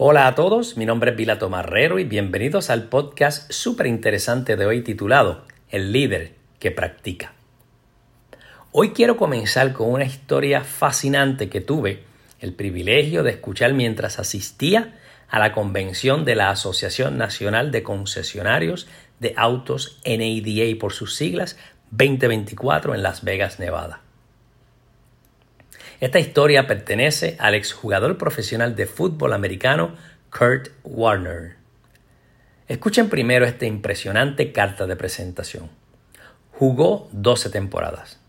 Hola a todos, mi nombre es Vilato Marrero y bienvenidos al podcast súper interesante de hoy titulado El líder que practica. Hoy quiero comenzar con una historia fascinante que tuve el privilegio de escuchar mientras asistía a la convención de la Asociación Nacional de Concesionarios de Autos NADA por sus siglas 2024 en Las Vegas, Nevada. Esta historia pertenece al exjugador profesional de fútbol americano Kurt Warner. Escuchen primero esta impresionante carta de presentación. Jugó 12 temporadas.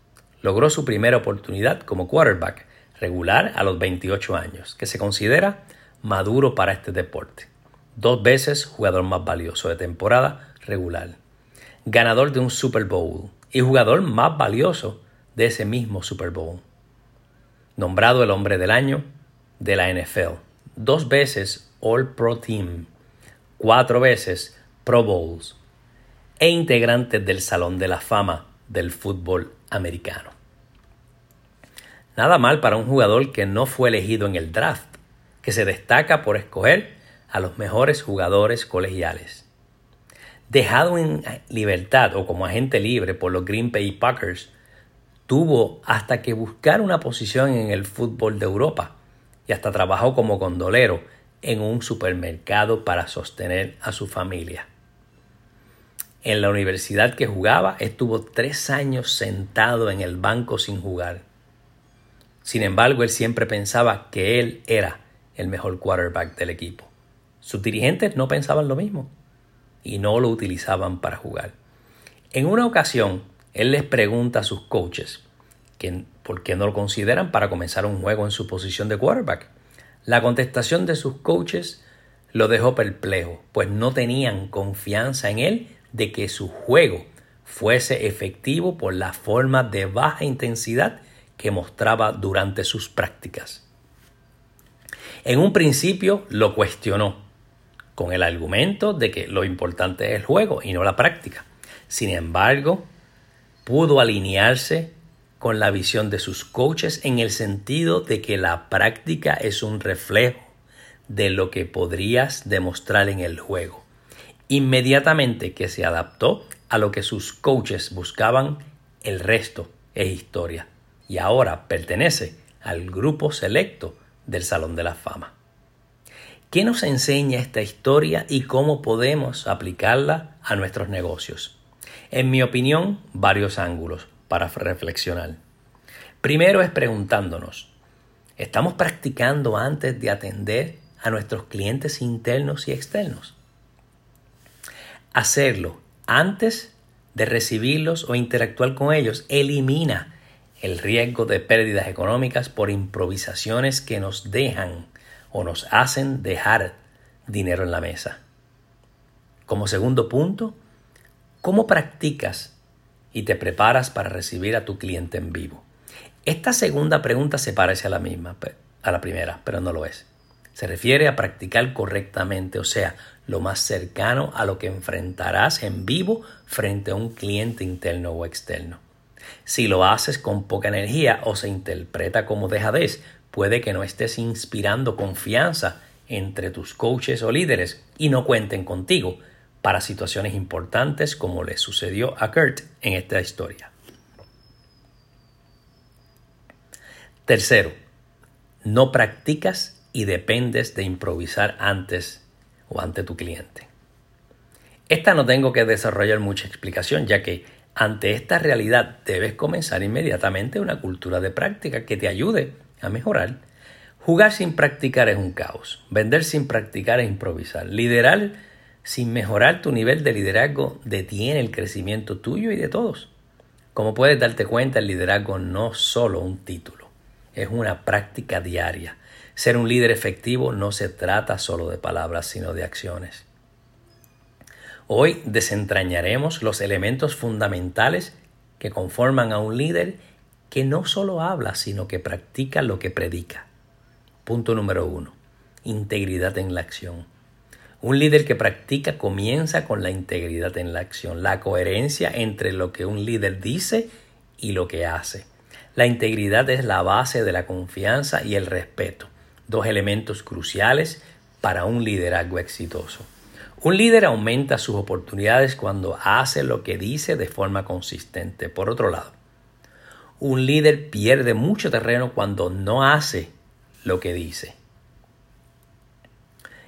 Logró su primera oportunidad como quarterback regular a los 28 años, que se considera maduro para este deporte. Dos veces jugador más valioso de temporada regular. Ganador de un Super Bowl y jugador más valioso de ese mismo Super Bowl nombrado el hombre del año de la NFL, dos veces All Pro Team, cuatro veces Pro Bowls e integrante del Salón de la Fama del fútbol americano. Nada mal para un jugador que no fue elegido en el draft, que se destaca por escoger a los mejores jugadores colegiales. Dejado en libertad o como agente libre por los Green Bay Packers tuvo hasta que buscar una posición en el fútbol de Europa y hasta trabajó como condolero en un supermercado para sostener a su familia. En la universidad que jugaba estuvo tres años sentado en el banco sin jugar. Sin embargo, él siempre pensaba que él era el mejor quarterback del equipo. Sus dirigentes no pensaban lo mismo y no lo utilizaban para jugar. En una ocasión, él les pregunta a sus coaches que, por qué no lo consideran para comenzar un juego en su posición de quarterback. La contestación de sus coaches lo dejó perplejo, pues no tenían confianza en él de que su juego fuese efectivo por la forma de baja intensidad que mostraba durante sus prácticas. En un principio lo cuestionó, con el argumento de que lo importante es el juego y no la práctica. Sin embargo, pudo alinearse con la visión de sus coaches en el sentido de que la práctica es un reflejo de lo que podrías demostrar en el juego. Inmediatamente que se adaptó a lo que sus coaches buscaban, el resto es historia y ahora pertenece al grupo selecto del Salón de la Fama. ¿Qué nos enseña esta historia y cómo podemos aplicarla a nuestros negocios? En mi opinión, varios ángulos para reflexionar. Primero es preguntándonos, ¿estamos practicando antes de atender a nuestros clientes internos y externos? Hacerlo antes de recibirlos o interactuar con ellos elimina el riesgo de pérdidas económicas por improvisaciones que nos dejan o nos hacen dejar dinero en la mesa. Como segundo punto, ¿Cómo practicas y te preparas para recibir a tu cliente en vivo? Esta segunda pregunta se parece a la misma, a la primera, pero no lo es. Se refiere a practicar correctamente, o sea, lo más cercano a lo que enfrentarás en vivo frente a un cliente interno o externo. Si lo haces con poca energía o se interpreta como dejadez, puede que no estés inspirando confianza entre tus coaches o líderes y no cuenten contigo para situaciones importantes como le sucedió a Kurt en esta historia. Tercero, no practicas y dependes de improvisar antes o ante tu cliente. Esta no tengo que desarrollar mucha explicación, ya que ante esta realidad debes comenzar inmediatamente una cultura de práctica que te ayude a mejorar. Jugar sin practicar es un caos. Vender sin practicar es improvisar. Liderar sin mejorar tu nivel de liderazgo, detiene el crecimiento tuyo y de todos. Como puedes darte cuenta, el liderazgo no es solo un título, es una práctica diaria. Ser un líder efectivo no se trata solo de palabras, sino de acciones. Hoy desentrañaremos los elementos fundamentales que conforman a un líder que no solo habla, sino que practica lo que predica. Punto número uno. Integridad en la acción. Un líder que practica comienza con la integridad en la acción, la coherencia entre lo que un líder dice y lo que hace. La integridad es la base de la confianza y el respeto, dos elementos cruciales para un liderazgo exitoso. Un líder aumenta sus oportunidades cuando hace lo que dice de forma consistente. Por otro lado, un líder pierde mucho terreno cuando no hace lo que dice.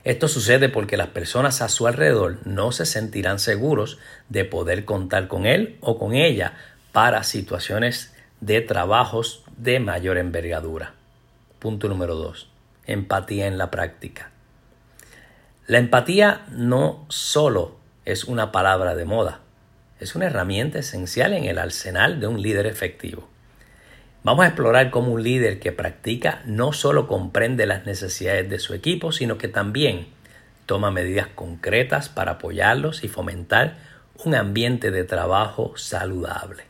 Esto sucede porque las personas a su alrededor no se sentirán seguros de poder contar con él o con ella para situaciones de trabajos de mayor envergadura. Punto número 2. Empatía en la práctica. La empatía no solo es una palabra de moda, es una herramienta esencial en el arsenal de un líder efectivo. Vamos a explorar cómo un líder que practica no solo comprende las necesidades de su equipo, sino que también toma medidas concretas para apoyarlos y fomentar un ambiente de trabajo saludable.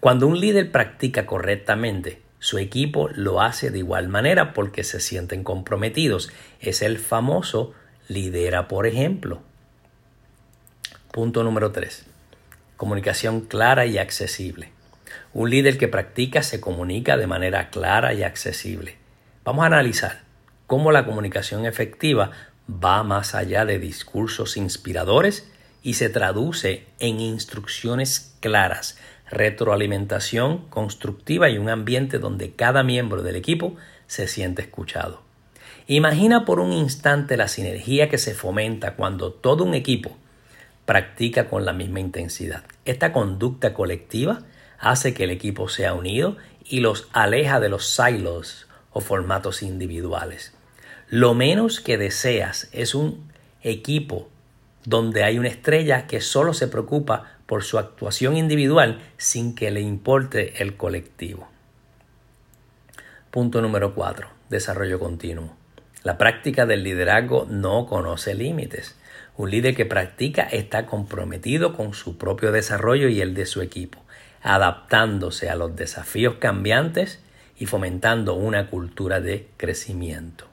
Cuando un líder practica correctamente, su equipo lo hace de igual manera porque se sienten comprometidos. Es el famoso lidera por ejemplo. Punto número 3. Comunicación clara y accesible. Un líder que practica se comunica de manera clara y accesible. Vamos a analizar cómo la comunicación efectiva va más allá de discursos inspiradores y se traduce en instrucciones claras, retroalimentación constructiva y un ambiente donde cada miembro del equipo se siente escuchado. Imagina por un instante la sinergia que se fomenta cuando todo un equipo practica con la misma intensidad. Esta conducta colectiva hace que el equipo sea unido y los aleja de los silos o formatos individuales. Lo menos que deseas es un equipo donde hay una estrella que solo se preocupa por su actuación individual sin que le importe el colectivo. Punto número 4. Desarrollo continuo. La práctica del liderazgo no conoce límites. Un líder que practica está comprometido con su propio desarrollo y el de su equipo, adaptándose a los desafíos cambiantes y fomentando una cultura de crecimiento.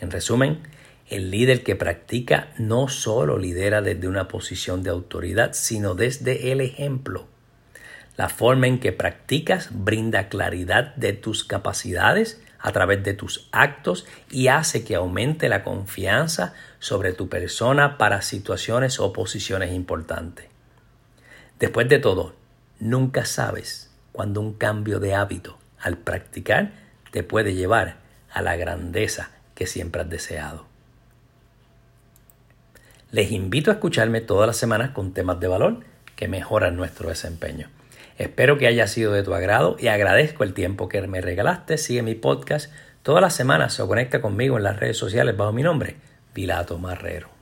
En resumen, el líder que practica no solo lidera desde una posición de autoridad, sino desde el ejemplo. La forma en que practicas brinda claridad de tus capacidades a través de tus actos y hace que aumente la confianza sobre tu persona para situaciones o posiciones importantes. Después de todo, nunca sabes cuándo un cambio de hábito al practicar te puede llevar a la grandeza que siempre has deseado. Les invito a escucharme todas las semanas con temas de valor que mejoran nuestro desempeño. Espero que haya sido de tu agrado y agradezco el tiempo que me regalaste. Sigue mi podcast todas las semanas o conecta conmigo en las redes sociales bajo mi nombre, Pilato Marrero.